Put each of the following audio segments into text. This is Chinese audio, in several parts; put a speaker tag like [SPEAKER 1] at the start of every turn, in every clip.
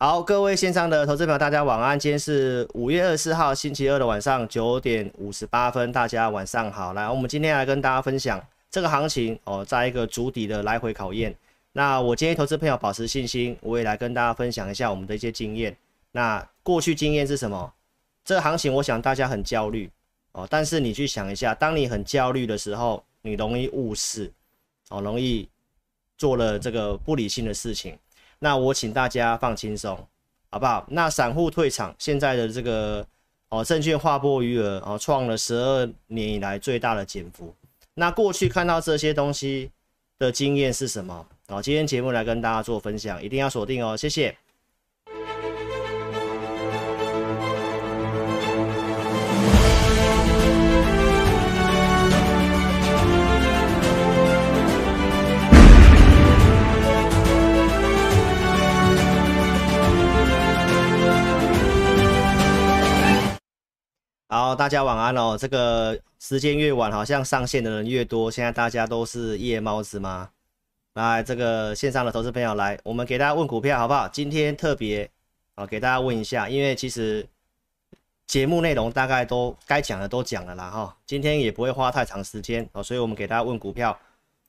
[SPEAKER 1] 好，各位线上的投资朋友，大家晚安。今天是五月二十四号星期二的晚上九点五十八分，大家晚上好。来，我们今天来跟大家分享这个行情哦，在一个筑底的来回考验。那我建议投资朋友保持信心，我也来跟大家分享一下我们的一些经验。那过去经验是什么？这个行情，我想大家很焦虑哦，但是你去想一下，当你很焦虑的时候，你容易误事哦，容易做了这个不理性的事情。那我请大家放轻松，好不好？那散户退场，现在的这个哦，证券划拨余额哦，创了十二年以来最大的减幅。那过去看到这些东西的经验是什么？哦，今天节目来跟大家做分享，一定要锁定哦，谢谢。好，大家晚安哦。这个时间越晚，好像上线的人越多。现在大家都是夜猫子吗？来，这个线上的投资朋友来，我们给大家问股票好不好？今天特别啊，给大家问一下，因为其实节目内容大概都该讲的都讲了啦哈。今天也不会花太长时间哦，所以我们给大家问股票，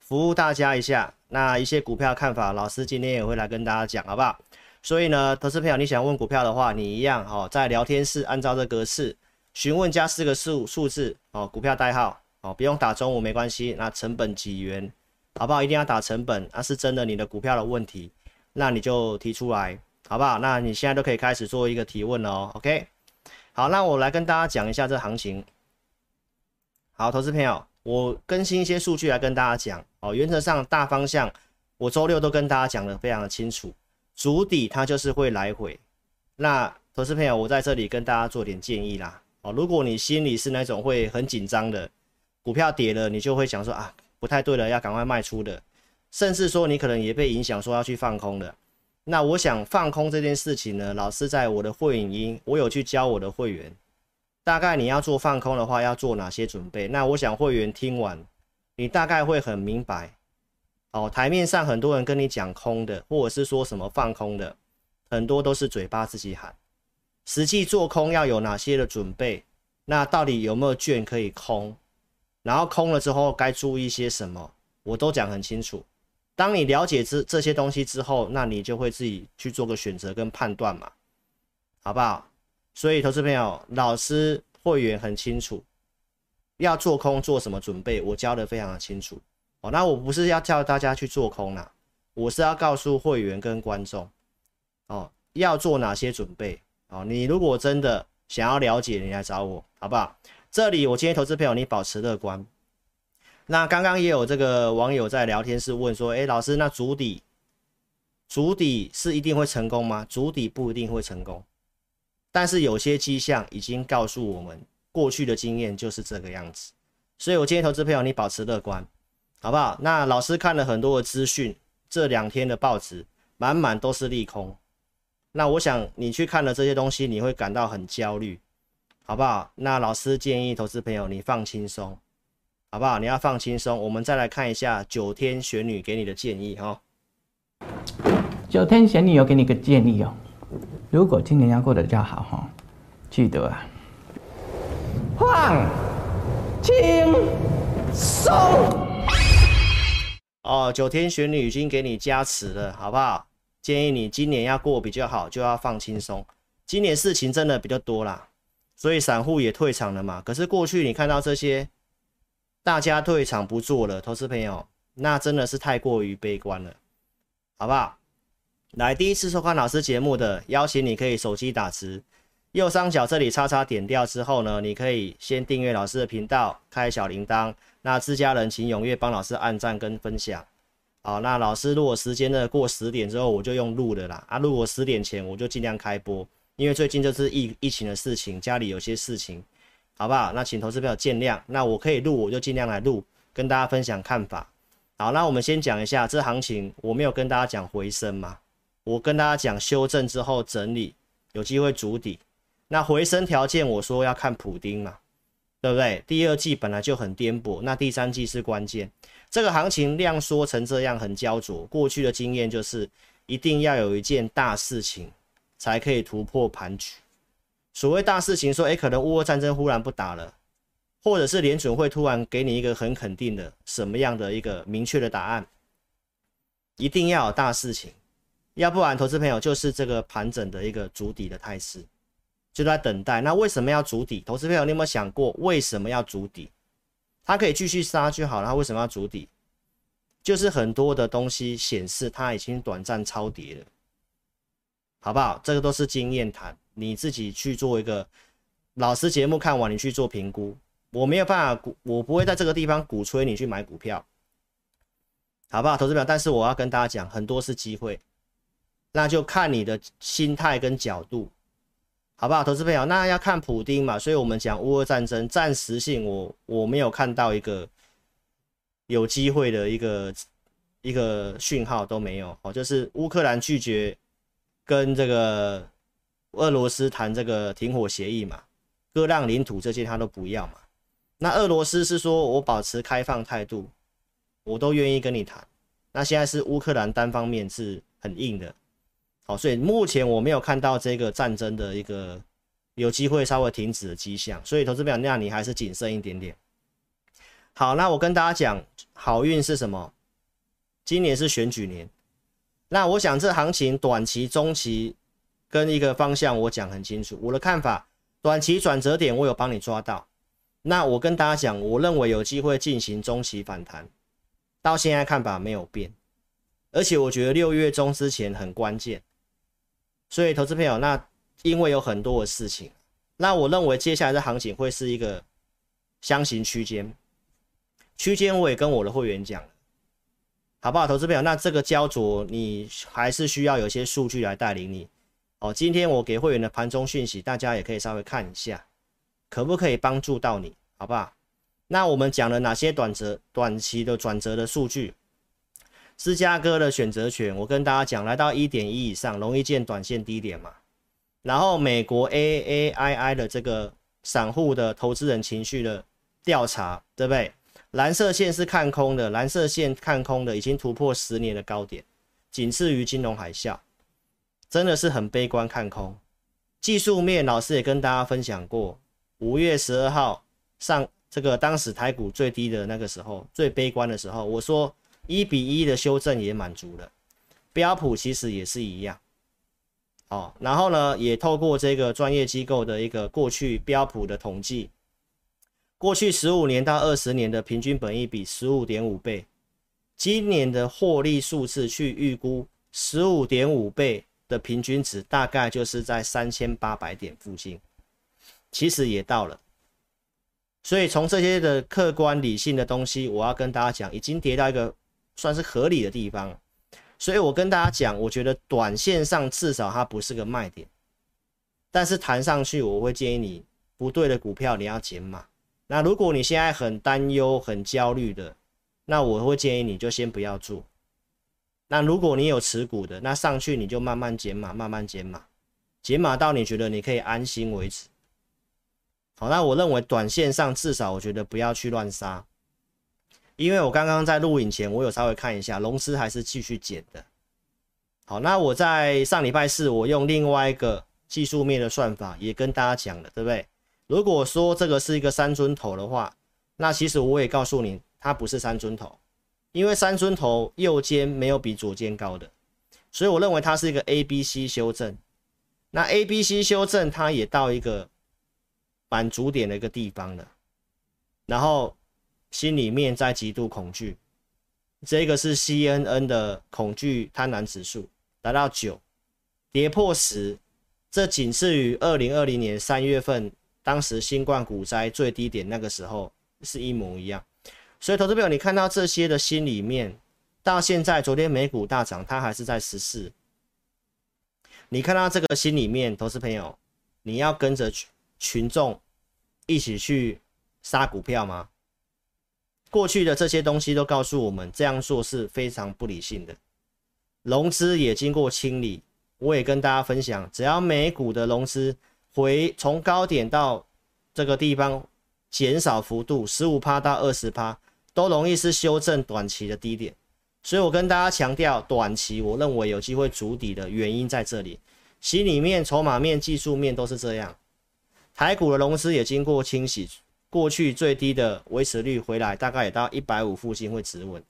[SPEAKER 1] 服务大家一下。那一些股票看法，老师今天也会来跟大家讲，好不好？所以呢，投资朋友，你想问股票的话，你一样哦，在聊天室按照这格式。询问加四个数数字哦，股票代号哦，不用打中午没关系。那成本几元，好不好？一定要打成本，那、是真的你的股票的问题，那你就提出来，好不好？那你现在都可以开始做一个提问了哦。OK，好，那我来跟大家讲一下这行情。好，投资朋友，我更新一些数据来跟大家讲哦。原则上大方向，我周六都跟大家讲的非常的清楚，主底它就是会来回。那投资朋友，我在这里跟大家做点建议啦。哦，如果你心里是那种会很紧张的，股票跌了，你就会想说啊，不太对了，要赶快卖出的，甚至说你可能也被影响说要去放空的。那我想放空这件事情呢，老师在我的会影音，我有去教我的会员，大概你要做放空的话，要做哪些准备？那我想会员听完，你大概会很明白。哦，台面上很多人跟你讲空的，或者是说什么放空的，很多都是嘴巴自己喊。实际做空要有哪些的准备？那到底有没有券可以空？然后空了之后该注意些什么？我都讲很清楚。当你了解这这些东西之后，那你就会自己去做个选择跟判断嘛，好不好？所以投资朋友，老师会员很清楚，要做空做什么准备，我教得非常的清楚。哦，那我不是要叫大家去做空啦，我是要告诉会员跟观众，哦，要做哪些准备。哦，你如果真的想要了解，你来找我，好不好？这里我建议投资朋友你保持乐观。那刚刚也有这个网友在聊天室问说，诶，老师，那筑底，筑底是一定会成功吗？筑底不一定会成功，但是有些迹象已经告诉我们，过去的经验就是这个样子。所以我建议投资朋友你保持乐观，好不好？那老师看了很多的资讯，这两天的报纸满满都是利空。那我想你去看了这些东西，你会感到很焦虑，好不好？那老师建议投资朋友你放轻松，好不好？你要放轻松。我们再来看一下九天玄女给你的建议哈。
[SPEAKER 2] 九天玄女有给你个建议哦，如果今年要过得比较好哈，记得啊，放轻松。
[SPEAKER 1] 哦，九天玄女已经给你加持了，好不好？建议你今年要过比较好，就要放轻松。今年事情真的比较多啦，所以散户也退场了嘛。可是过去你看到这些，大家退场不做了，投资朋友，那真的是太过于悲观了，好不好？来，第一次收看老师节目的，邀请你可以手机打字，右上角这里叉叉点掉之后呢，你可以先订阅老师的频道，开小铃铛。那自家人请踊跃帮老师按赞跟分享。好，那老师如果时间呢过十点之后，我就用录的啦。啊，如果十点前我就尽量开播，因为最近就是疫疫情的事情，家里有些事情，好不好？那请投资朋友见谅。那我可以录，我就尽量来录，跟大家分享看法。好，那我们先讲一下这行情，我没有跟大家讲回升嘛，我跟大家讲修正之后整理，有机会筑底。那回升条件我说要看普丁嘛，对不对？第二季本来就很颠簸，那第三季是关键。这个行情量缩成这样很焦灼，过去的经验就是一定要有一件大事情才可以突破盘局。所谓大事情说，说诶，可能乌俄战争忽然不打了，或者是联准会突然给你一个很肯定的什么样的一个明确的答案，一定要有大事情，要不然投资朋友就是这个盘整的一个筑底的态势，就在等待。那为什么要筑底？投资朋友，你有没有想过为什么要筑底？它可以继续杀就好了，它为什么要筑底？就是很多的东西显示它已经短暂超跌了，好不好？这个都是经验谈。你自己去做一个老师节目看完，你去做评估。我没有办法鼓，我不会在这个地方鼓吹你去买股票，好不好？投资表，但是我要跟大家讲，很多是机会，那就看你的心态跟角度，好不好？投资朋友，那要看普丁嘛，所以我们讲乌俄战争暂时性我，我我没有看到一个有机会的一个一个讯号都没有哦，就是乌克兰拒绝跟这个。俄罗斯谈这个停火协议嘛，割让领土这些他都不要嘛。那俄罗斯是说我保持开放态度，我都愿意跟你谈。那现在是乌克兰单方面是很硬的，好，所以目前我没有看到这个战争的一个有机会稍微停止的迹象。所以投资表那你还是谨慎一点点。好，那我跟大家讲，好运是什么？今年是选举年，那我想这行情短期、中期。跟一个方向，我讲很清楚，我的看法，短期转折点我有帮你抓到。那我跟大家讲，我认为有机会进行中期反弹，到现在看法没有变，而且我觉得六月中之前很关键。所以投资朋友，那因为有很多的事情，那我认为接下来的行情会是一个箱型区间，区间我也跟我的会员讲，好不好？投资朋友，那这个焦灼你还是需要有一些数据来带领你。哦，今天我给会员的盘中讯息，大家也可以稍微看一下，可不可以帮助到你，好不好？那我们讲了哪些短折、短期的转折的数据？芝加哥的选择权，我跟大家讲，来到一点一以上，容易见短线低点嘛。然后美国 AAII 的这个散户的投资人情绪的调查，对不对？蓝色线是看空的，蓝色线看空的已经突破十年的高点，仅次于金融海啸。真的是很悲观看空，技术面老师也跟大家分享过，五月十二号上这个当时台股最低的那个时候，最悲观的时候，我说一比一的修正也满足了，标普其实也是一样，哦，然后呢，也透过这个专业机构的一个过去标普的统计，过去十五年到二十年的平均本益比十五点五倍，今年的获利数字去预估十五点五倍。的平均值大概就是在三千八百点附近，其实也到了。所以从这些的客观理性的东西，我要跟大家讲，已经跌到一个算是合理的地方。所以我跟大家讲，我觉得短线上至少它不是个卖点，但是弹上去，我会建议你不对的股票你要减码。那如果你现在很担忧、很焦虑的，那我会建议你就先不要做。那如果你有持股的，那上去你就慢慢减码，慢慢减码，减码到你觉得你可以安心为止。好，那我认为短线上至少我觉得不要去乱杀，因为我刚刚在录影前我有稍微看一下，融资还是继续减的。好，那我在上礼拜四我用另外一个技术面的算法也跟大家讲了，对不对？如果说这个是一个三尊头的话，那其实我也告诉你，它不是三尊头。因为三尊头右肩没有比左肩高的，所以我认为它是一个 A B C 修正。那 A B C 修正它也到一个满足点的一个地方了，然后心里面在极度恐惧，这个是 CNN 的恐惧贪婪指数达到九，跌破十，这仅次于二零二零年三月份当时新冠股灾最低点那个时候是一模一样。所以，投资朋友，你看到这些的心里面，到现在，昨天美股大涨，它还是在十四。你看到这个心里面，投资朋友，你要跟着群群众一起去杀股票吗？过去的这些东西都告诉我们，这样做是非常不理性的。融资也经过清理，我也跟大家分享，只要美股的融资回从高点到这个地方减少幅度十五趴到二十趴。都容易是修正短期的低点，所以我跟大家强调，短期我认为有机会筑底的原因在这里。心里面、筹码面、技术面都是这样。台股的融资也经过清洗，过去最低的维持率回来，大概也到一百五附近会止稳。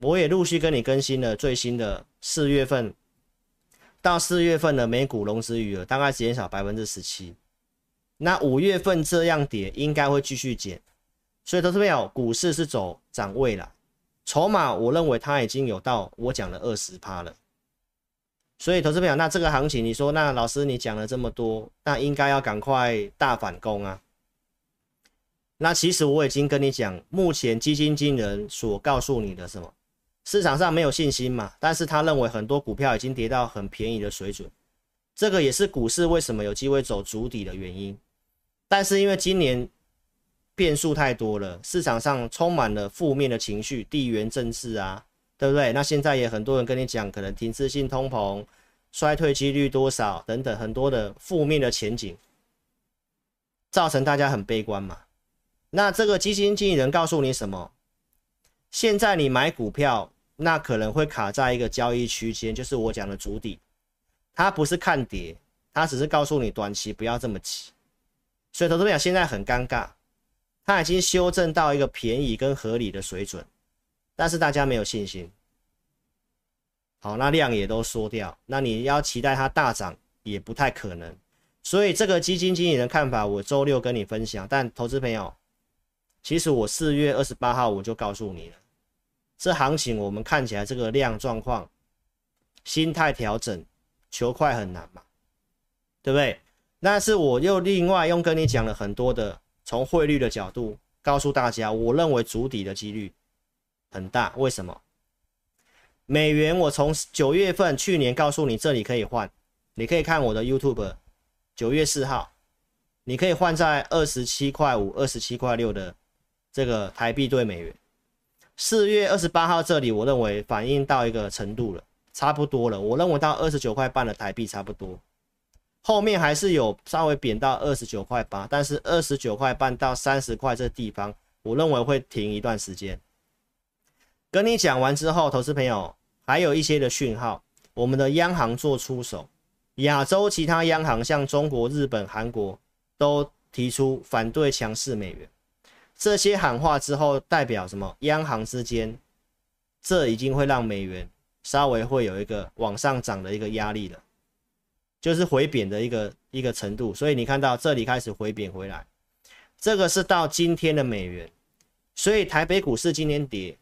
[SPEAKER 1] 我也陆续跟你更新了最新的四月份到四月份的美股融资余额，大概减少百分之十七。那五月份这样跌，应该会继续减。所以投资朋友，股市是走涨位了，筹码我认为它已经有到我讲的二十趴了。所以投资朋友，那这个行情，你说那老师你讲了这么多，那应该要赶快大反攻啊。那其实我已经跟你讲，目前基金经理人所告诉你的什么，市场上没有信心嘛，但是他认为很多股票已经跌到很便宜的水准，这个也是股市为什么有机会走主底的原因。但是因为今年。变数太多了，市场上充满了负面的情绪，地缘政治啊，对不对？那现在也很多人跟你讲，可能停滞性通膨、衰退几率多少等等，很多的负面的前景，造成大家很悲观嘛。那这个基金经理人告诉你什么？现在你买股票，那可能会卡在一个交易区间，就是我讲的主底，他不是看跌，他只是告诉你短期不要这么急。所以投资朋友现在很尴尬。它已经修正到一个便宜跟合理的水准，但是大家没有信心。好，那量也都缩掉，那你要期待它大涨也不太可能。所以这个基金经理人看法，我周六跟你分享。但投资朋友，其实我四月二十八号我就告诉你了，这行情我们看起来这个量状况，心态调整，求快很难嘛，对不对？但是我又另外用跟你讲了很多的。从汇率的角度告诉大家，我认为筑底的几率很大。为什么？美元我从九月份去年告诉你这里可以换，你可以看我的 YouTube，九月四号，你可以换在二十七块五、二十七块六的这个台币兑美元。四月二十八号这里，我认为反映到一个程度了，差不多了。我认为到二十九块半的台币差不多。后面还是有稍微贬到二十九块八，但是二十九块半到三十块这地方，我认为会停一段时间。跟你讲完之后，投资朋友还有一些的讯号，我们的央行做出手，亚洲其他央行像中国、日本、韩国都提出反对强势美元，这些喊话之后代表什么？央行之间，这已经会让美元稍微会有一个往上涨的一个压力了。就是回贬的一个一个程度，所以你看到这里开始回贬回来，这个是到今天的美元，所以台北股市今天跌，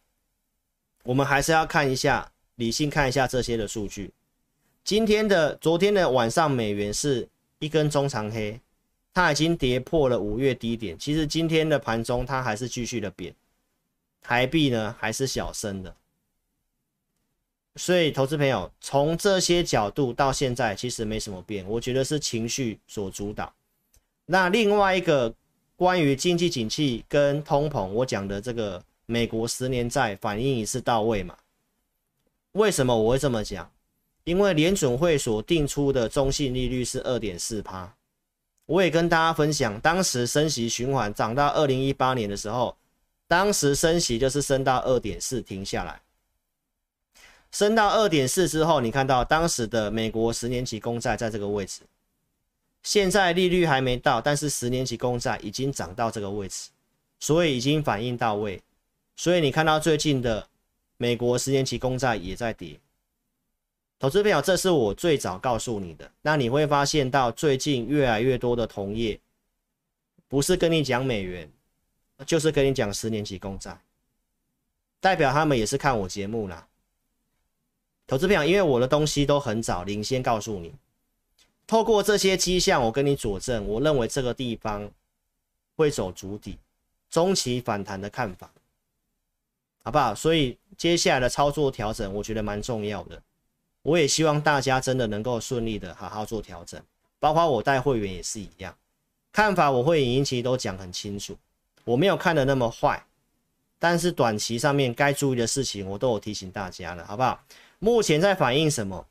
[SPEAKER 1] 我们还是要看一下，理性看一下这些的数据。今天的昨天的晚上美元是一根中长黑，它已经跌破了五月低点，其实今天的盘中它还是继续的贬，台币呢还是小升的。所以，投资朋友从这些角度到现在其实没什么变，我觉得是情绪所主导。那另外一个关于经济景气跟通膨，我讲的这个美国十年债反应也是到位嘛？为什么我会这么讲？因为联准会所定出的中性利率是二点四趴，我也跟大家分享，当时升息循环涨到二零一八年的时候，当时升息就是升到二点四停下来。升到二点四之后，你看到当时的美国十年期公债在这个位置，现在利率还没到，但是十年期公债已经涨到这个位置，所以已经反应到位。所以你看到最近的美国十年期公债也在跌。投资朋友，这是我最早告诉你的。那你会发现到最近越来越多的同业，不是跟你讲美元，就是跟你讲十年期公债，代表他们也是看我节目啦。投资票，因为我的东西都很早领先告诉你，透过这些迹象，我跟你佐证，我认为这个地方会走足底，中期反弹的看法，好不好？所以接下来的操作调整，我觉得蛮重要的。我也希望大家真的能够顺利的好好做调整，包括我带会员也是一样，看法我会影音其实都讲很清楚，我没有看得那么坏，但是短期上面该注意的事情，我都有提醒大家了，好不好？目前在反映什么？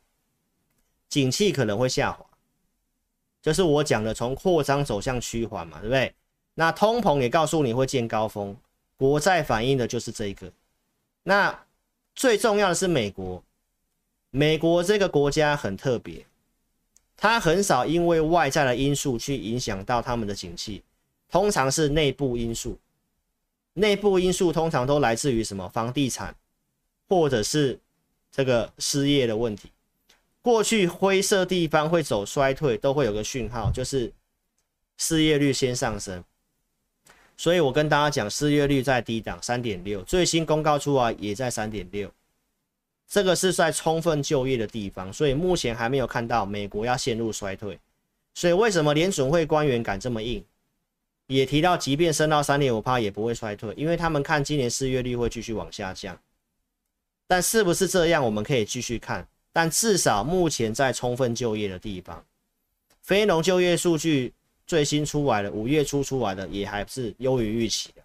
[SPEAKER 1] 景气可能会下滑，就是我讲的从扩张走向趋缓嘛，对不对？那通膨也告诉你会见高峰，国债反映的就是这一个。那最重要的是美国，美国这个国家很特别，它很少因为外在的因素去影响到他们的景气，通常是内部因素。内部因素通常都来自于什么？房地产，或者是这个失业的问题。过去灰色地方会走衰退，都会有个讯号，就是失业率先上升。所以我跟大家讲，失业率在低档三点六，最新公告出来也在三点六，这个是在充分就业的地方，所以目前还没有看到美国要陷入衰退。所以为什么联准会官员敢这么硬？也提到，即便升到三点五趴也不会衰退，因为他们看今年失业率会继续往下降。但是不是这样，我们可以继续看。但至少目前在充分就业的地方，非农就业数据最新出来的五月初出来的也还是优于预期的。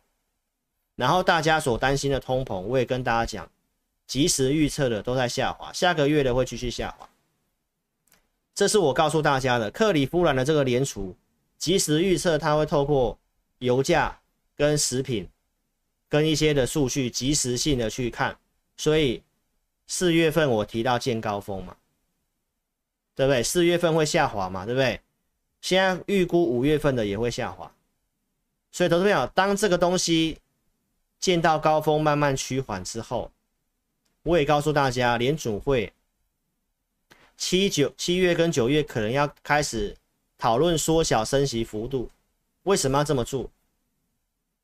[SPEAKER 1] 然后大家所担心的通膨，我也跟大家讲，即时预测的都在下滑，下个月的会继续下滑。这是我告诉大家的，克里夫兰的这个联储。即时预测，它会透过油价跟食品跟一些的数据，即时性的去看。所以四月份我提到见高峰嘛，对不对？四月份会下滑嘛，对不对？现在预估五月份的也会下滑。所以投资朋友，当这个东西见到高峰，慢慢趋缓之后，我也告诉大家，联准会七九七月跟九月可能要开始。讨论缩小升息幅度，为什么要这么做？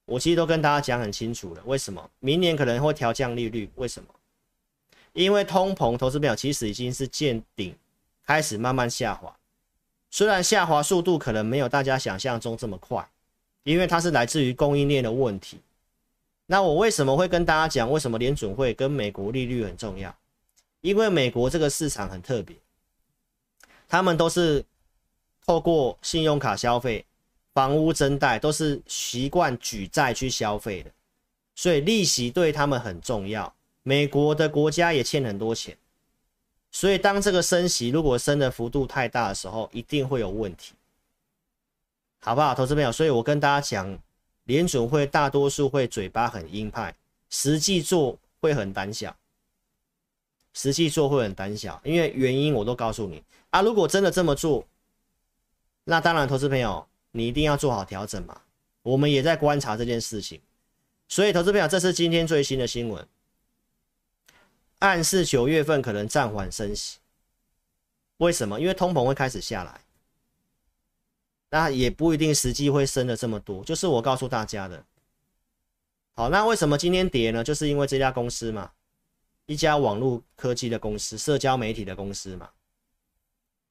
[SPEAKER 1] 我其实都跟大家讲很清楚了。为什么？明年可能会调降利率？为什么？因为通膨投资表其实已经是见顶，开始慢慢下滑。虽然下滑速度可能没有大家想象中这么快，因为它是来自于供应链的问题。那我为什么会跟大家讲，为什么联准会跟美国利率很重要？因为美国这个市场很特别，他们都是。透过信用卡消费、房屋增贷，都是习惯举债去消费的，所以利息对他们很重要。美国的国家也欠很多钱，所以当这个升息如果升的幅度太大的时候，一定会有问题，好不好，投资朋友？所以我跟大家讲，联准会大多数会嘴巴很鹰派，实际做会很胆小，实际做会很胆小，因为原因我都告诉你啊，如果真的这么做。那当然，投资朋友，你一定要做好调整嘛。我们也在观察这件事情，所以投资朋友，这是今天最新的新闻，暗示九月份可能暂缓升息。为什么？因为通膨会开始下来，那也不一定实际会升的这么多。就是我告诉大家的。好，那为什么今天跌呢？就是因为这家公司嘛，一家网络科技的公司，社交媒体的公司嘛。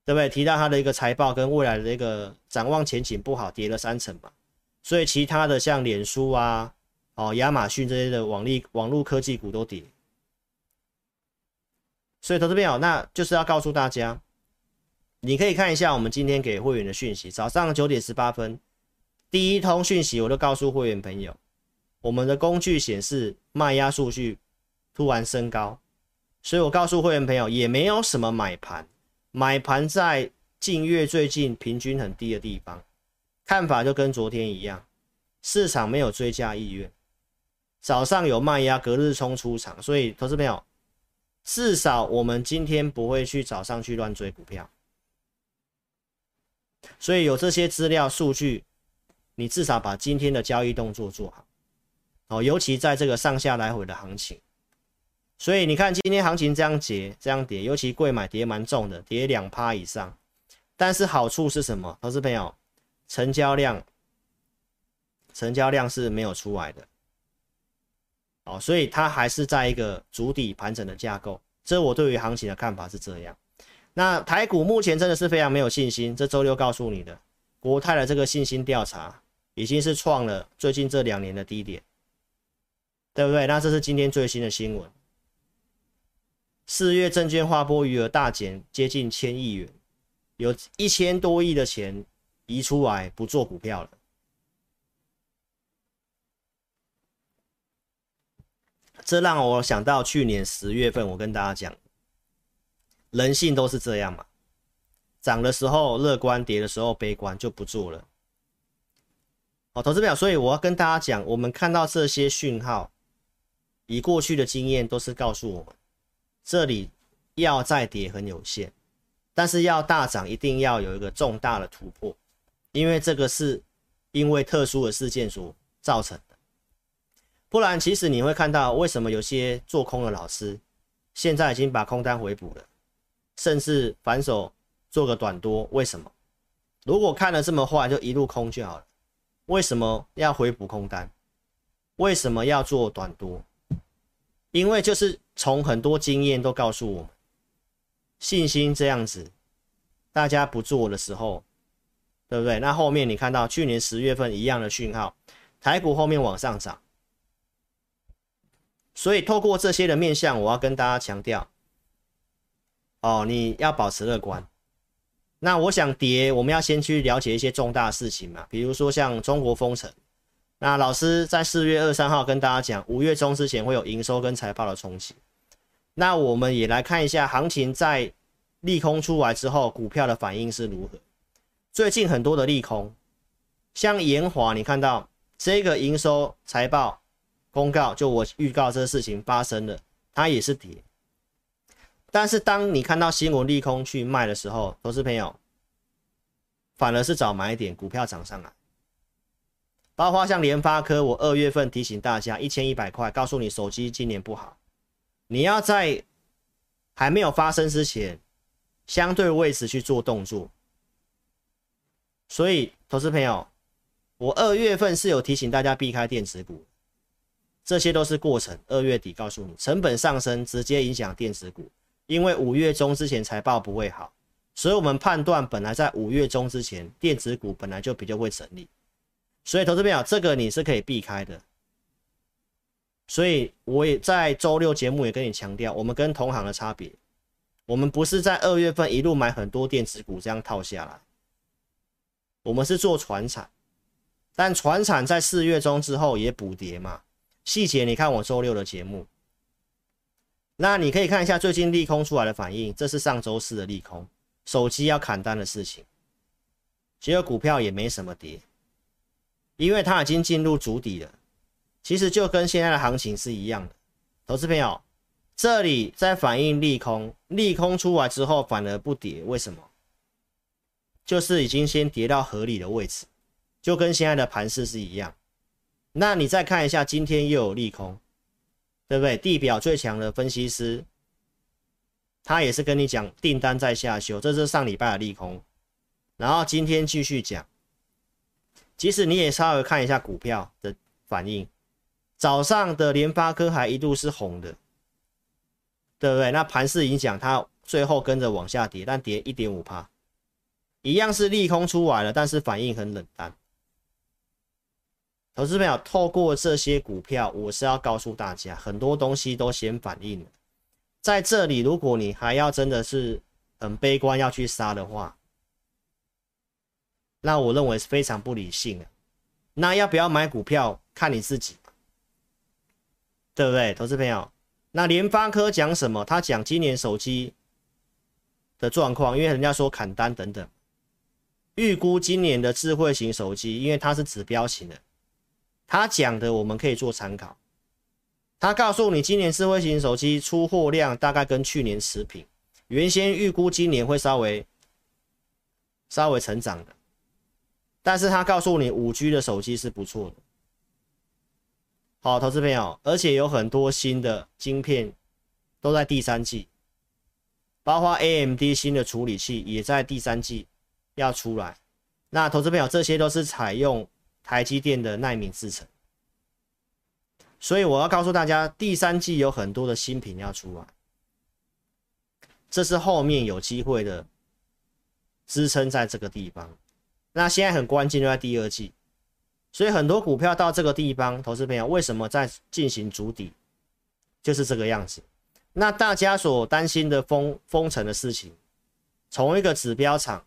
[SPEAKER 1] 对不对？提到它的一个财报跟未来的一个展望前景不好，跌了三成嘛。所以其他的像脸书啊、哦亚马逊这些的网络网络科技股都跌。所以投资朋友，那就是要告诉大家，你可以看一下我们今天给会员的讯息，早上九点十八分第一通讯息，我都告诉会员朋友，我们的工具显示卖压数据突然升高，所以我告诉会员朋友，也没有什么买盘。买盘在近月最近平均很低的地方，看法就跟昨天一样，市场没有追加意愿。早上有卖压，隔日冲出场，所以投资朋友，至少我们今天不会去早上去乱追股票。所以有这些资料数据，你至少把今天的交易动作做好。哦，尤其在这个上下来回的行情。所以你看今天行情这样跌，这样跌，尤其贵买跌蛮重的，跌两趴以上。但是好处是什么？投资朋友，成交量，成交量是没有出来的。哦，所以它还是在一个筑底盘整的架构。这我对于行情的看法是这样。那台股目前真的是非常没有信心。这周六告诉你的，国泰的这个信心调查已经是创了最近这两年的低点，对不对？那这是今天最新的新闻。四月证券划拨余额大减，接近千亿元，有一千多亿的钱移出来不做股票了。这让我想到去年十月份，我跟大家讲，人性都是这样嘛，涨的时候乐观，跌的时候悲观，就不做了。好，投资表，所以我要跟大家讲，我们看到这些讯号，以过去的经验都是告诉我们。这里要再跌很有限，但是要大涨，一定要有一个重大的突破，因为这个是因为特殊的事件所造成的。不然，其实你会看到为什么有些做空的老师现在已经把空单回补了，甚至反手做个短多。为什么？如果看了这么坏，就一路空就好了。为什么要回补空单？为什么要做短多？因为就是从很多经验都告诉我们，信心这样子，大家不做的时候，对不对？那后面你看到去年十月份一样的讯号，台股后面往上涨，所以透过这些的面向，我要跟大家强调，哦，你要保持乐观。那我想跌，我们要先去了解一些重大事情嘛，比如说像中国封城。那老师在四月二三号跟大家讲，五月中之前会有营收跟财报的冲击。那我们也来看一下行情在利空出来之后，股票的反应是如何。最近很多的利空，像延华，你看到这个营收财报公告，就我预告这个事情发生了，它也是跌。但是当你看到新闻利空去卖的时候，投资朋友反而是找买点，股票涨上来。包括像联发科，我二月份提醒大家一千一百块，告诉你手机今年不好，你要在还没有发生之前，相对位置去做动作。所以，投资朋友，我二月份是有提醒大家避开电子股，这些都是过程。二月底告诉你，成本上升直接影响电子股，因为五月中之前财报不会好，所以我们判断本来在五月中之前，电子股本来就比较会整理。所以，投资朋友，这个你是可以避开的。所以，我也在周六节目也跟你强调，我们跟同行的差别，我们不是在二月份一路买很多电子股这样套下来，我们是做船产，但船产在四月中之后也补跌嘛。细节你看我周六的节目，那你可以看一下最近利空出来的反应，这是上周四的利空，手机要砍单的事情，结果股票也没什么跌。因为它已经进入筑底了，其实就跟现在的行情是一样的。投资朋友，这里在反映利空，利空出来之后反而不跌，为什么？就是已经先跌到合理的位置，就跟现在的盘势是一样。那你再看一下，今天又有利空，对不对？地表最强的分析师，他也是跟你讲订单在下修，这是上礼拜的利空，然后今天继续讲。其实你也稍微看一下股票的反应，早上的联发科还一度是红的，对不对？那盘势影响它最后跟着往下跌，但跌一点五趴，一样是利空出来了，但是反应很冷淡。投资朋友，透过这些股票，我是要告诉大家，很多东西都先反应了。在这里，如果你还要真的是很悲观要去杀的话，那我认为是非常不理性的。那要不要买股票，看你自己，对不对，投资朋友？那联发科讲什么？他讲今年手机的状况，因为人家说砍单等等，预估今年的智慧型手机，因为它是指标型的，他讲的我们可以做参考。他告诉你，今年智慧型手机出货量大概跟去年持平，原先预估今年会稍微稍微成长的。但是他告诉你，五 G 的手机是不错的。好，投资朋友，而且有很多新的晶片都在第三季，包括 AMD 新的处理器也在第三季要出来。那投资朋友，这些都是采用台积电的奈米制程，所以我要告诉大家，第三季有很多的新品要出来，这是后面有机会的支撑在这个地方。那现在很关键就在第二季，所以很多股票到这个地方，投资朋友为什么在进行筑底，就是这个样子。那大家所担心的封封城的事情，从一个指标厂，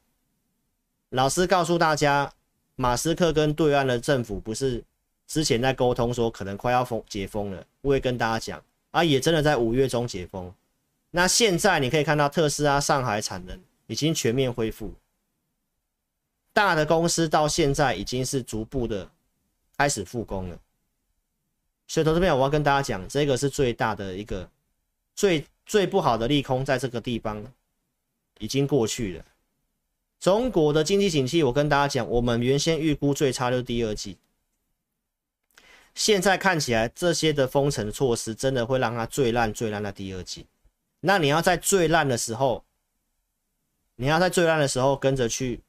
[SPEAKER 1] 老师告诉大家，马斯克跟对岸的政府不是之前在沟通说可能快要封解封了，我也跟大家讲啊，也真的在五月中解封。那现在你可以看到特斯拉上海产能已经全面恢复。大的公司到现在已经是逐步的开始复工了，所以投资朋友，我要跟大家讲，这个是最大的一个最最不好的利空，在这个地方已经过去了。中国的经济景气，我跟大家讲，我们原先预估最差就是第二季。现在看起来，这些的封城措施真的会让它最烂最烂的第二季。那你要在最烂的时候，你要在最烂的时候跟着去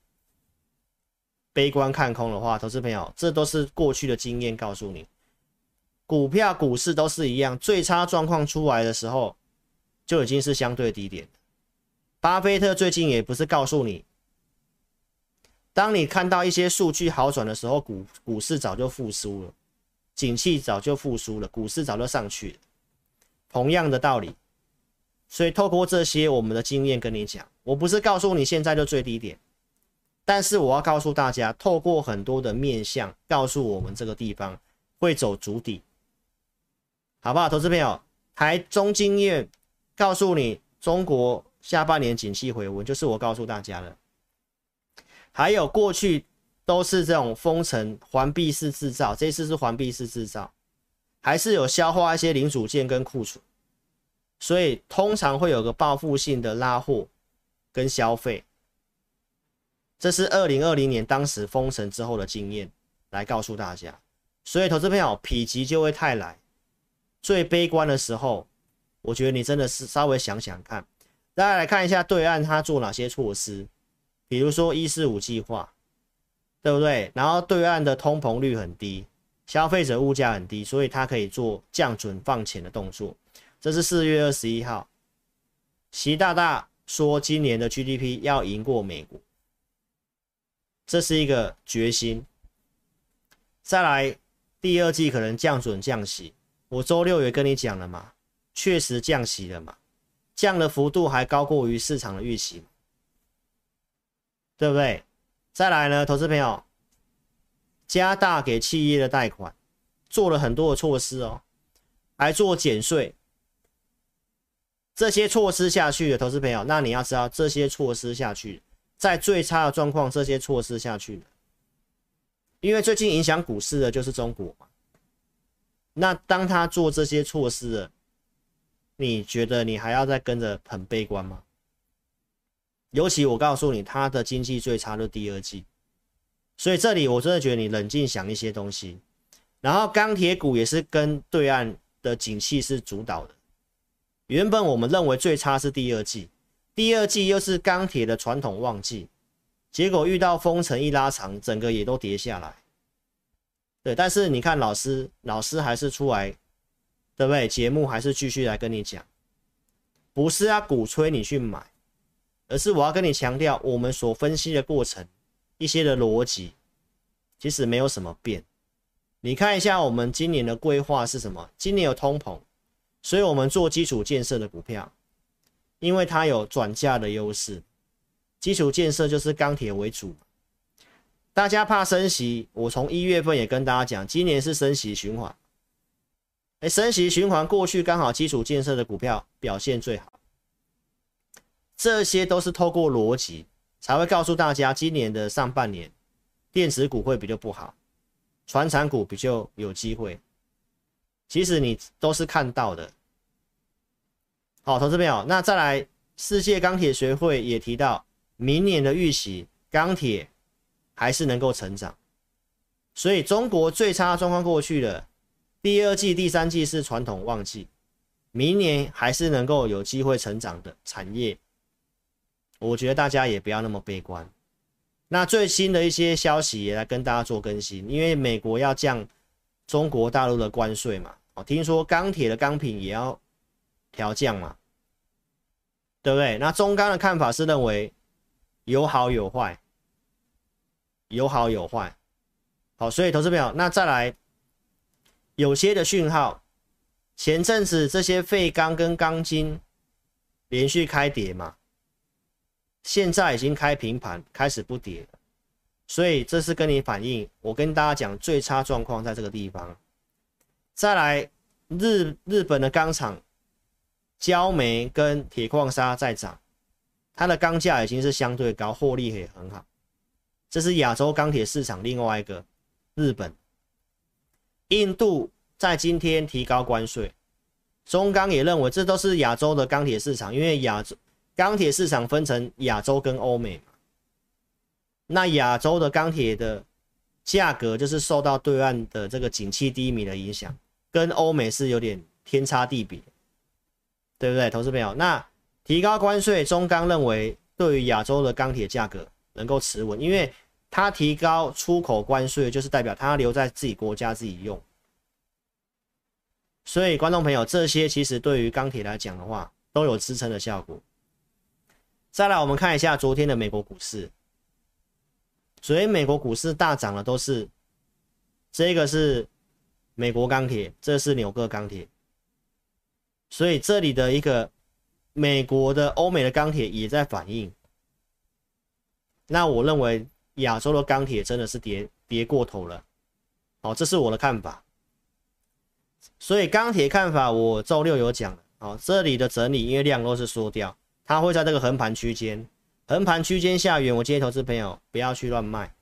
[SPEAKER 1] 悲观看空的话，投资朋友，这都是过去的经验告诉你，股票、股市都是一样，最差状况出来的时候，就已经是相对低点。巴菲特最近也不是告诉你，当你看到一些数据好转的时候，股股市早就复苏了。景气早就复苏了，股市早就上去了，同样的道理。所以透过这些我们的经验跟你讲，我不是告诉你现在就最低点，但是我要告诉大家，透过很多的面相告诉我们这个地方会走足底，好不好？投资朋友，台中经验告诉你，中国下半年景气回温，就是我告诉大家的。还有过去。都是这种封城环闭式制造，这次是环闭式制造，还是有消化一些零组件跟库存，所以通常会有个报复性的拉货跟消费，这是二零二零年当时封城之后的经验来告诉大家，所以投资朋友否极就会泰来，最悲观的时候，我觉得你真的是稍微想想看，大家来看一下对岸他做哪些措施，比如说一四五计划。对不对？然后对岸的通膨率很低，消费者物价很低，所以它可以做降准放钱的动作。这是四月二十一号，习大大说今年的 GDP 要赢过美国，这是一个决心。再来，第二季可能降准降息，我周六也跟你讲了嘛，确实降息了嘛，降的幅度还高过于市场的预期，对不对？再来呢，投资朋友，加大给企业的贷款，做了很多的措施哦，还做减税，这些措施下去的投资朋友，那你要知道这些措施下去，在最差的状况，这些措施下去，因为最近影响股市的就是中国嘛，那当他做这些措施了，你觉得你还要再跟着很悲观吗？尤其我告诉你，它的经济最差的第二季，所以这里我真的觉得你冷静想一些东西。然后钢铁股也是跟对岸的景气是主导的。原本我们认为最差是第二季，第二季又是钢铁的传统旺季，结果遇到封城一拉长，整个也都跌下来。对，但是你看老师，老师还是出来，对不对？节目还是继续来跟你讲，不是要鼓吹你去买。而是我要跟你强调，我们所分析的过程，一些的逻辑，其实没有什么变。你看一下我们今年的规划是什么？今年有通膨，所以我们做基础建设的股票，因为它有转价的优势。基础建设就是钢铁为主，大家怕升息，我从一月份也跟大家讲，今年是升息循环。哎，升息循环过去刚好基础建设的股票表现最好。这些都是透过逻辑才会告诉大家，今年的上半年电子股会比较不好，传产股比较有机会。其实你都是看到的。好，投资朋友，那再来，世界钢铁学会也提到，明年的预期钢铁还是能够成长。所以中国最差的状况过去了，第二季、第三季是传统旺季，明年还是能够有机会成长的产业。我觉得大家也不要那么悲观。那最新的一些消息也来跟大家做更新，因为美国要降中国大陆的关税嘛，哦，听说钢铁的钢品也要调降嘛，对不对？那中钢的看法是认为有好有坏，有好有坏。好，所以投资朋友，那再来有些的讯号，前阵子这些废钢跟钢筋连续开跌嘛。现在已经开平盘，开始不跌了，所以这是跟你反映，我跟大家讲最差状况在这个地方。再来，日日本的钢厂，焦煤跟铁矿砂在涨，它的钢价已经是相对高，获利也很好。这是亚洲钢铁市场另外一个日本，印度在今天提高关税，中钢也认为这都是亚洲的钢铁市场，因为亚洲。钢铁市场分成亚洲跟欧美嘛，那亚洲的钢铁的价格就是受到对岸的这个景气低迷的影响，跟欧美是有点天差地别，对不对，投资朋友？那提高关税，中钢认为对于亚洲的钢铁价格能够持稳，因为它提高出口关税，就是代表它留在自己国家自己用。所以，观众朋友，这些其实对于钢铁来讲的话，都有支撑的效果。再来，我们看一下昨天的美国股市。所以，美国股市大涨的都是这个是美国钢铁，这是纽哥钢铁。所以，这里的一个美国的、欧美的钢铁也在反应。那我认为亚洲的钢铁真的是跌跌过头了。好，这是我的看法。所以钢铁看法，我周六有讲了。哦，这里的整理，因为量都是缩掉，它会在这个横盘区间，横盘区间下缘，我建议投资朋友不要去乱卖。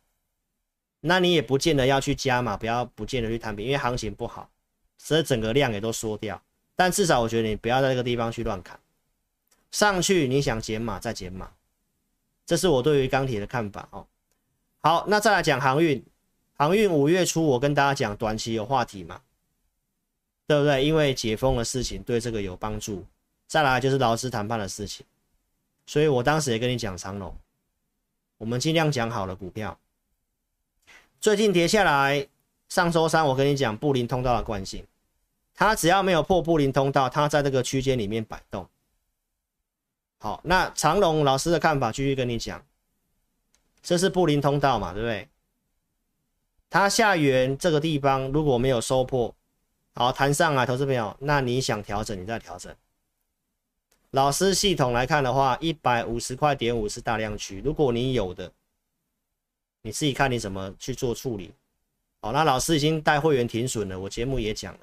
[SPEAKER 1] 那你也不见得要去加码，不要不见得去摊平，因为行情不好，所以整个量也都缩掉。但至少我觉得你不要在这个地方去乱砍，上去你想减码再减码，这是我对于钢铁的看法哦。好，那再来讲航运，航运五月初我跟大家讲，短期有话题嘛。对不对？因为解封的事情对这个有帮助。再来就是劳资谈判的事情，所以我当时也跟你讲长荣，我们尽量讲好了股票。最近跌下来，上周三我跟你讲布林通道的惯性，它只要没有破布林通道，它在这个区间里面摆动。好，那长荣老师的看法继续跟你讲，这是布林通道嘛，对不对？它下缘这个地方如果没有收破。好，弹上来，投资朋友，那你想调整，你再调整。老师系统来看的话，一百五十块点五是大量区，如果你有的，你自己看你怎么去做处理。好，那老师已经带会员停损了，我节目也讲了。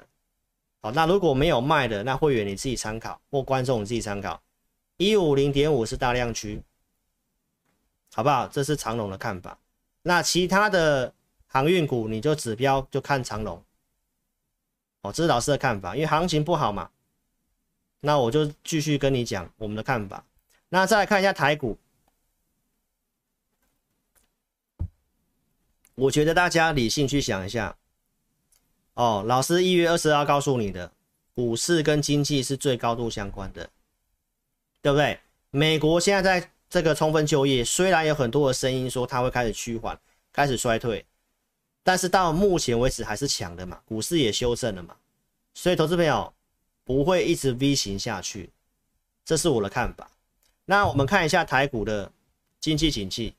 [SPEAKER 1] 好，那如果没有卖的，那会员你自己参考，或观众你自己参考。一五零点五是大量区，好不好？这是长荣的看法。那其他的航运股，你就指标就看长荣。哦，这是老师的看法，因为行情不好嘛，那我就继续跟你讲我们的看法。那再来看一下台股，我觉得大家理性去想一下。哦，老师一月二十号告诉你的，股市跟经济是最高度相关的，对不对？美国现在在这个充分就业，虽然有很多的声音说它会开始趋缓，开始衰退。但是到目前为止还是强的嘛，股市也修正了嘛，所以投资朋友不会一直 V 型下去，这是我的看法。那我们看一下台股的经济景气，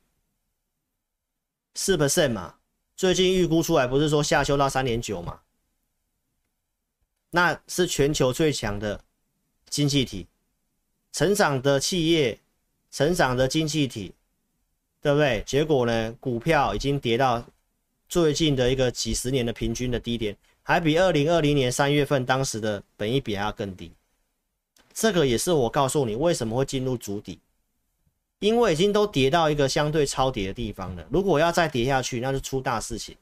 [SPEAKER 1] 四 percent 嘛，最近预估出来不是说下修到三点九嘛，那是全球最强的经济体，成长的企业，成长的经济体，对不对？结果呢，股票已经跌到。最近的一个几十年的平均的低点，还比二零二零年三月份当时的本益比还要更低。这个也是我告诉你为什么会进入主底，因为已经都跌到一个相对超跌的地方了。如果要再跌下去，那就出大事情，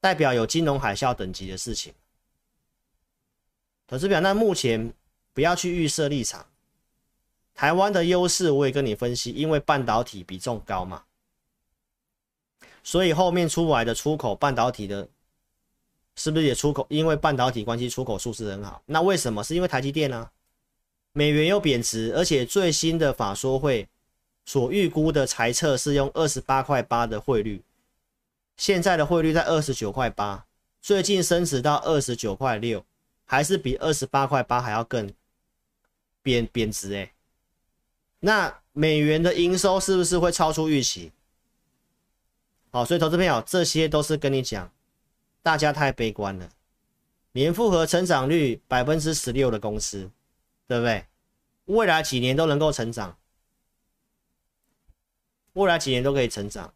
[SPEAKER 1] 代表有金融海啸等级的事情。投资表，那目前不要去预设立场。台湾的优势我也跟你分析，因为半导体比重高嘛。所以后面出来的出口半导体的，是不是也出口？因为半导体关系，出口数字很好。那为什么？是因为台积电呢、美元又贬值，而且最新的法说会所预估的财测是用二十八块八的汇率，现在的汇率在二十九块八，最近升值到二十九块六，还是比二十八块八还要更贬贬值哎。那美元的营收是不是会超出预期？好，所以投资朋友，这些都是跟你讲，大家太悲观了。年复合成长率百分之十六的公司，对不对？未来几年都能够成长，未来几年都可以成长。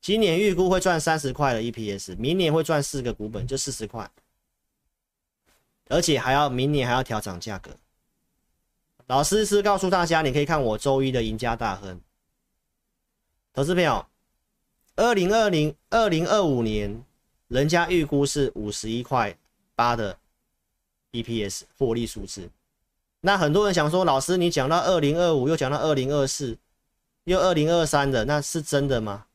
[SPEAKER 1] 今年预估会赚三十块的 EPS，明年会赚四个股本，就四十块，而且还要明年还要调涨价格。老师是告诉大家，你可以看我周一的赢家大亨，投资朋友。二零二零二零二五年，人家预估是五十一块八的 EPS 获利数字，那很多人想说，老师你讲到二零二五，又讲到二零二四，又二零二三的，那是真的吗？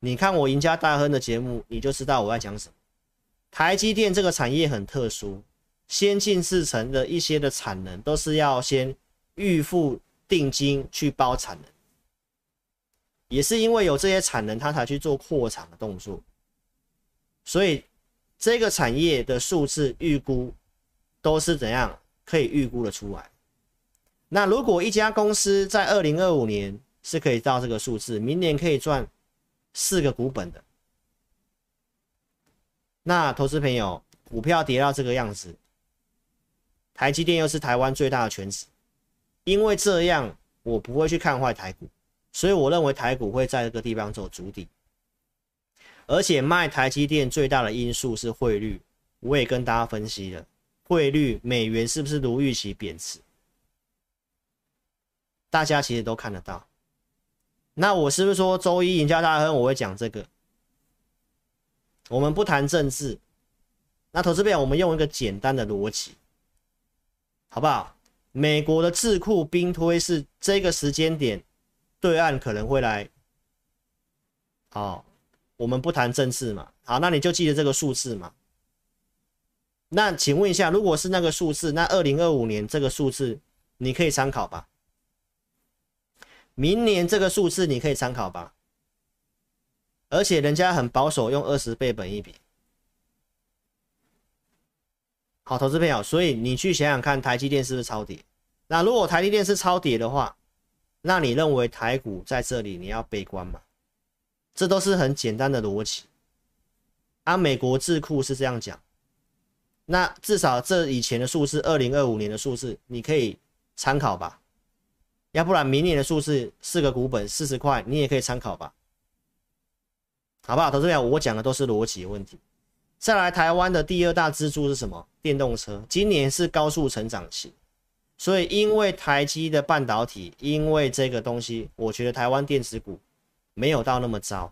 [SPEAKER 1] 你看我赢家大亨的节目，你就知道我在讲什么。台积电这个产业很特殊，先进制程的一些的产能都是要先预付定金去包产能，也是因为有这些产能，他才去做扩厂的动作。所以这个产业的数字预估都是怎样可以预估的出来。那如果一家公司在二零二五年是可以到这个数字，明年可以赚。四个股本的，那投资朋友，股票跌到这个样子，台积电又是台湾最大的权值，因为这样我不会去看坏台股，所以我认为台股会在这个地方走筑底，而且卖台积电最大的因素是汇率，我也跟大家分析了，汇率美元是不是如预期贬值，大家其实都看得到。那我是不是说周一赢家大亨我会讲这个？我们不谈政治，那投资朋友我们用一个简单的逻辑，好不好？美国的智库兵推是这个时间点，对岸可能会来。好，我们不谈政治嘛。好，那你就记得这个数字嘛。那请问一下，如果是那个数字，那二零二五年这个数字你可以参考吧？明年这个数字你可以参考吧，而且人家很保守，用二十倍本一比。好，投资朋友，所以你去想想看，台积电是不是超跌？那如果台积电是超跌的话，那你认为台股在这里你要悲观吗？这都是很简单的逻辑。啊，美国智库是这样讲，那至少这以前的数字，二零二五年的数字，你可以参考吧。要不然明年的数字四个股本四十块，你也可以参考吧，好不好？投资朋友，我讲的都是逻辑问题。再来，台湾的第二大支柱是什么？电动车，今年是高速成长期，所以因为台积的半导体，因为这个东西，我觉得台湾电子股没有到那么糟。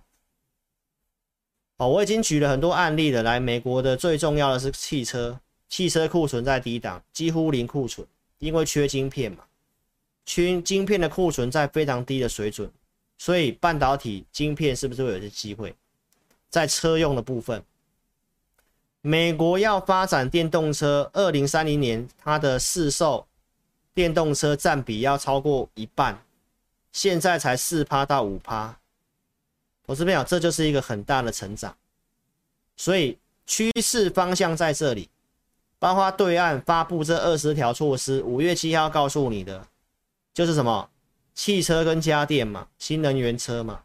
[SPEAKER 1] 哦，我已经举了很多案例了。来，美国的最重要的是汽车，汽车库存在低档，几乎零库存，因为缺晶片嘛。缺晶片的库存在非常低的水准，所以半导体晶片是不是会有些机会？在车用的部分，美国要发展电动车，二零三零年它的市售电动车占比要超过一半，现在才四趴到五趴。我这边讲，这就是一个很大的成长，所以趋势方向在这里。包括对岸发布这二十条措施，五月七号告诉你的。就是什么汽车跟家电嘛，新能源车嘛，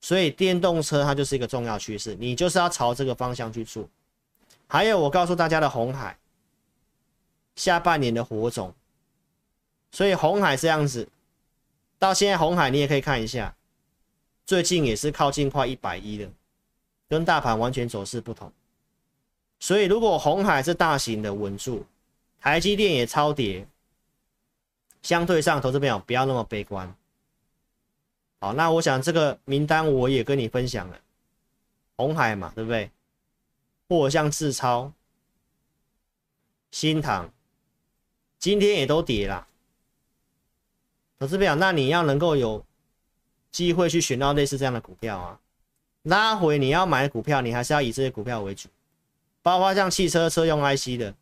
[SPEAKER 1] 所以电动车它就是一个重要趋势，你就是要朝这个方向去做。还有我告诉大家的红海，下半年的火种，所以红海这样子，到现在红海你也可以看一下，最近也是靠近快一百一了，跟大盘完全走势不同。所以如果红海是大型的稳住，台积电也超跌。相对上，投资朋友不要那么悲观。好，那我想这个名单我也跟你分享了，红海嘛，对不对？或者像智超、新唐，今天也都跌了。投资表，那你要能够有机会去选到类似这样的股票啊，拉回你要买股票，你还是要以这些股票为主，包括像汽车车用 IC 的，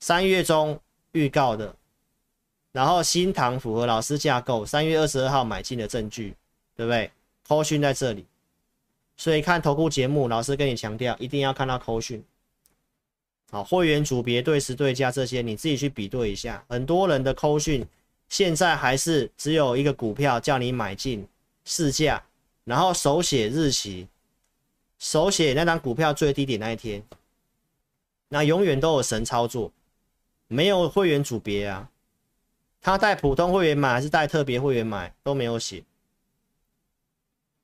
[SPEAKER 1] 三月中预告的。然后新唐符合老师架构，三月二十二号买进的证据，对不对？扣讯在这里，所以看投顾节目，老师跟你强调，一定要看到扣讯。好，会员组别对时对价这些，你自己去比对一下。很多人的扣讯现在还是只有一个股票叫你买进市价，然后手写日期，手写那张股票最低点那一天，那永远都有神操作，没有会员组别啊。他带普通会员买还是带特别会员买都没有写，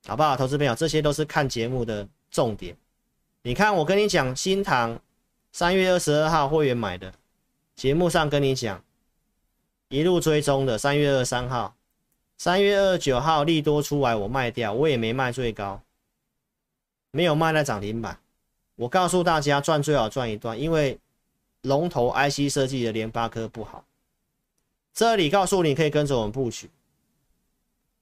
[SPEAKER 1] 好不好？投资朋友，这些都是看节目的重点。你看，我跟你讲，新塘三月二十二号会员买的，节目上跟你讲，一路追踪的，三月二十三号、三月二十九号利多出来，我卖掉，我也没卖最高，没有卖在涨停板。我告诉大家，赚最好赚一段，因为龙头 IC 设计的联发科不好，这里告诉你可以跟着我们布局，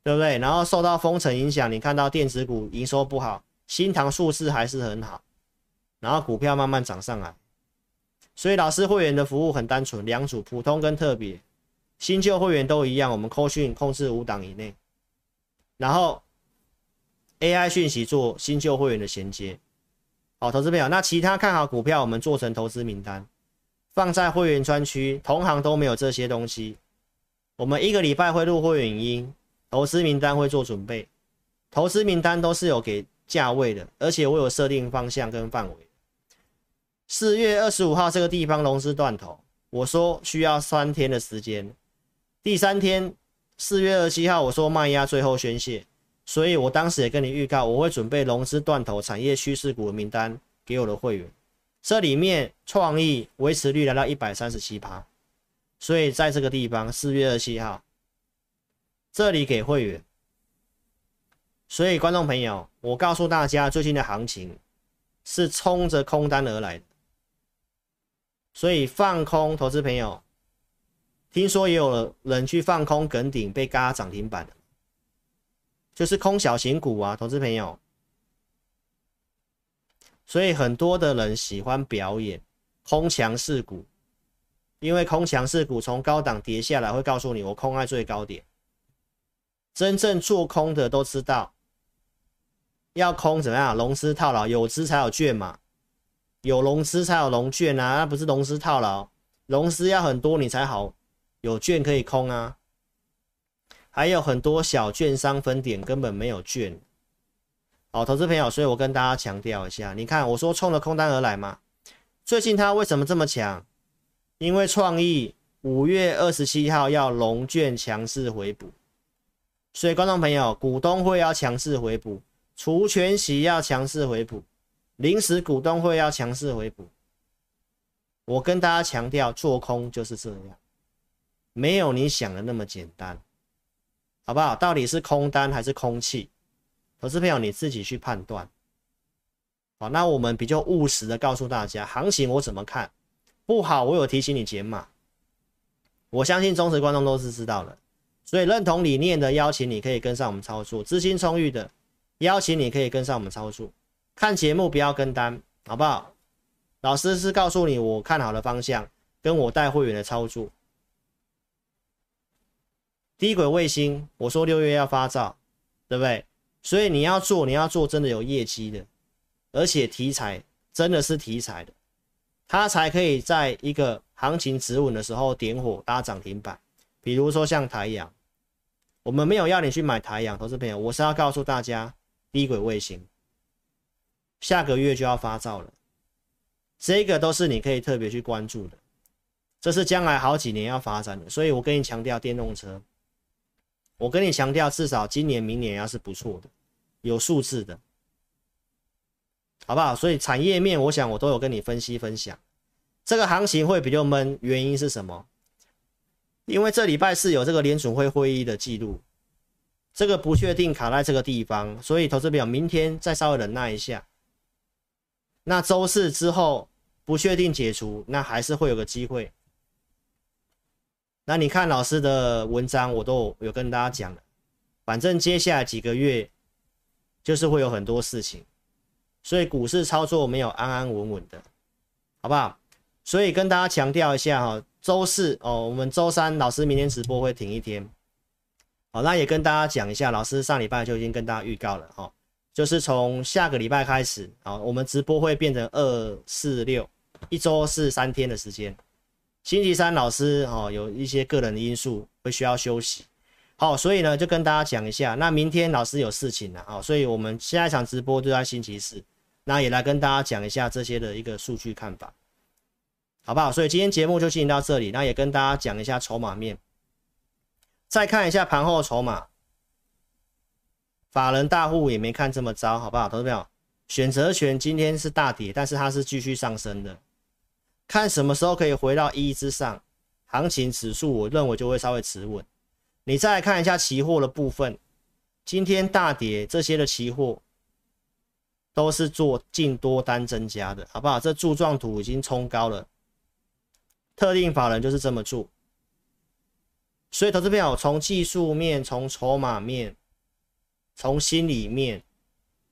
[SPEAKER 1] 对不对？然后受到封城影响，你看到电子股营收不好，新唐数字还是很好，然后股票慢慢涨上来。所以老师会员的服务很单纯，两组普通跟特别，新旧会员都一样，我们扣讯控制五档以内，然后 AI 讯息做新旧会员的衔接。好，投资朋友，那其他看好股票，我们做成投资名单，放在会员专区，同行都没有这些东西。我们一个礼拜会录会员音，投资名单会做准备，投资名单都是有给价位的，而且我有设定方向跟范围。四月二十五号这个地方融资断头，我说需要三天的时间，第三天四月二十七号我说卖压最后宣泄。所以我当时也跟你预告，我会准备融资断头产业趋势股的名单给我的会员。这里面创意维持率来到一百三十七趴，所以在这个地方四月二十七号，这里给会员。所以观众朋友，我告诉大家，最近的行情是冲着空单而来，所以放空投资朋友，听说也有人去放空梗顶被嘎涨停板。就是空小型股啊，投资朋友，所以很多的人喜欢表演空强势股，因为空强势股从高档跌下来，会告诉你我空在最高点。真正做空的都知道，要空怎么样？融资套牢，有资才有券嘛，有融资才有融券啊，那不是融资套牢，融资要很多你才好，有券可以空啊。还有很多小券商分点根本没有券，好，投资朋友，所以我跟大家强调一下，你看我说冲着空单而来嘛，最近它为什么这么强？因为创意五月二十七号要融券强势回补，所以观众朋友，股东会要强势回补，除权息要强势回补，临时股东会要强势回补。我跟大家强调，做空就是这样，没有你想的那么简单。好不好？到底是空单还是空气？投资朋友你自己去判断。好，那我们比较务实的告诉大家，行情我怎么看？不好，我有提醒你减码。我相信忠实观众都是知道的，所以认同理念的邀请你可以跟上我们操作，资金充裕的邀请你可以跟上我们操作。看节目不要跟单，好不好？老师是告诉你我看好的方向，跟我带会员的操作。低轨卫星，我说六月要发照，对不对？所以你要做，你要做真的有业绩的，而且题材真的是题材的，它才可以在一个行情止稳的时候点火搭涨停板。比如说像台阳，我们没有要你去买台阳，投资朋友，我是要告诉大家，低轨卫星下个月就要发照了，这个都是你可以特别去关注的，这是将来好几年要发展的，所以我跟你强调电动车。我跟你强调，至少今年、明年要是不错的，有数字的，好不好？所以产业面，我想我都有跟你分析分享。这个行情会比较闷，原因是什么？因为这礼拜四有这个联储会会议的记录，这个不确定卡在这个地方，所以投资表明天再稍微忍耐一下。那周四之后不确定解除，那还是会有个机会。那你看老师的文章，我都有跟大家讲了。反正接下来几个月就是会有很多事情，所以股市操作没有安安稳稳的，好不好？所以跟大家强调一下哈，周四哦，我们周三老师明天直播会停一天。好，那也跟大家讲一下，老师上礼拜就已经跟大家预告了哈，就是从下个礼拜开始啊，我们直播会变成二四六，一周是三天的时间。星期三老师哦，有一些个人的因素会需要休息，好，所以呢就跟大家讲一下，那明天老师有事情了啊，所以我们下一场直播就在星期四，那也来跟大家讲一下这些的一个数据看法，好不好？所以今天节目就进行到这里，那也跟大家讲一下筹码面，再看一下盘后筹码，法人大户也没看这么糟，好不好？投资朋友，选择权今天是大跌，但是它是继续上升的。看什么时候可以回到一之上，行情指数我认为就会稍微持稳。你再来看一下期货的部分，今天大跌，这些的期货都是做净多单增加的，好不好？这柱状图已经冲高了，特定法人就是这么做。所以，投资朋友从技术面、从筹码面、从心里面，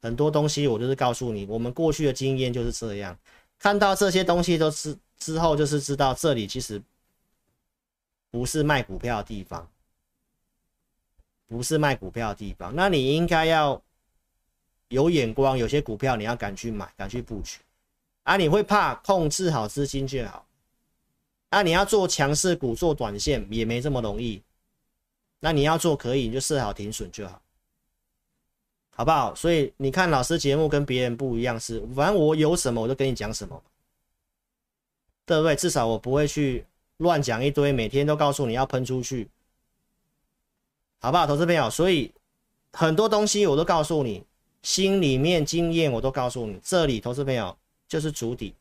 [SPEAKER 1] 很多东西我就是告诉你，我们过去的经验就是这样。看到这些东西都是之后，就是知道这里其实不是卖股票的地方，不是卖股票的地方。那你应该要有眼光，有些股票你要敢去买，敢去布局。啊，你会怕控制好资金就好。那你要做强势股，做短线也没这么容易。那你要做可以，你就设好停损就好，好不好？所以你看老师节目跟别人不一样，是反正我有什么我就跟你讲什么，对不对？至少我不会去乱讲一堆，每天都告诉你要喷出去，好不好？投资朋友，所以很多东西我都告诉你，心里面经验我都告诉你，这里投资朋友就是主底，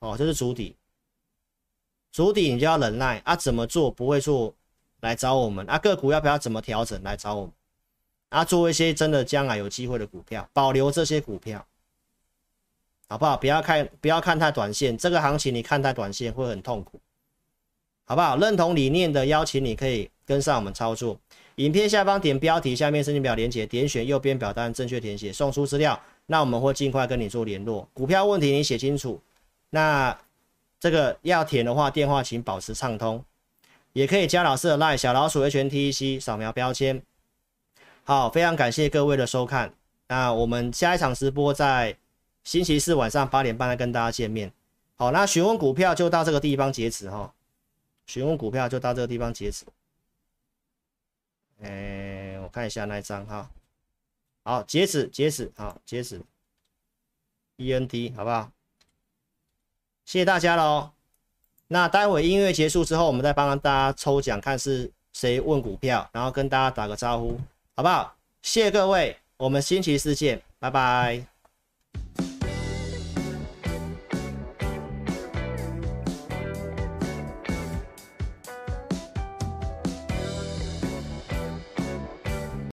[SPEAKER 1] 哦，就是主底。主底你就要忍耐啊，怎么做不会做，来找我们啊。个股要不要怎么调整来找我们啊？做一些真的将来有机会的股票，保留这些股票，好不好？不要看不要看太短线，这个行情你看太短线会很痛苦，好不好？认同理念的邀请你可以跟上我们操作。影片下方点标题，下面申请表连接，点选右边表单正确填写，送出资料，那我们会尽快跟你做联络。股票问题你写清楚，那。这个要填的话，电话请保持畅通，也可以加老师的 LINE 小老鼠 HNTEC 扫描标签。好，非常感谢各位的收看。那我们下一场直播在星期四晚上八点半来跟大家见面。好，那询问股票就到这个地方截止哈。询问股票就到这个地方截止。哎，我看一下那一张哈。好，截止，截止，好，截止。ENT 好不好？谢谢大家喽，那待会音乐结束之后，我们再帮大家抽奖，看是谁问股票，然后跟大家打个招呼，好不好？谢谢各位，我们星期四见，拜拜。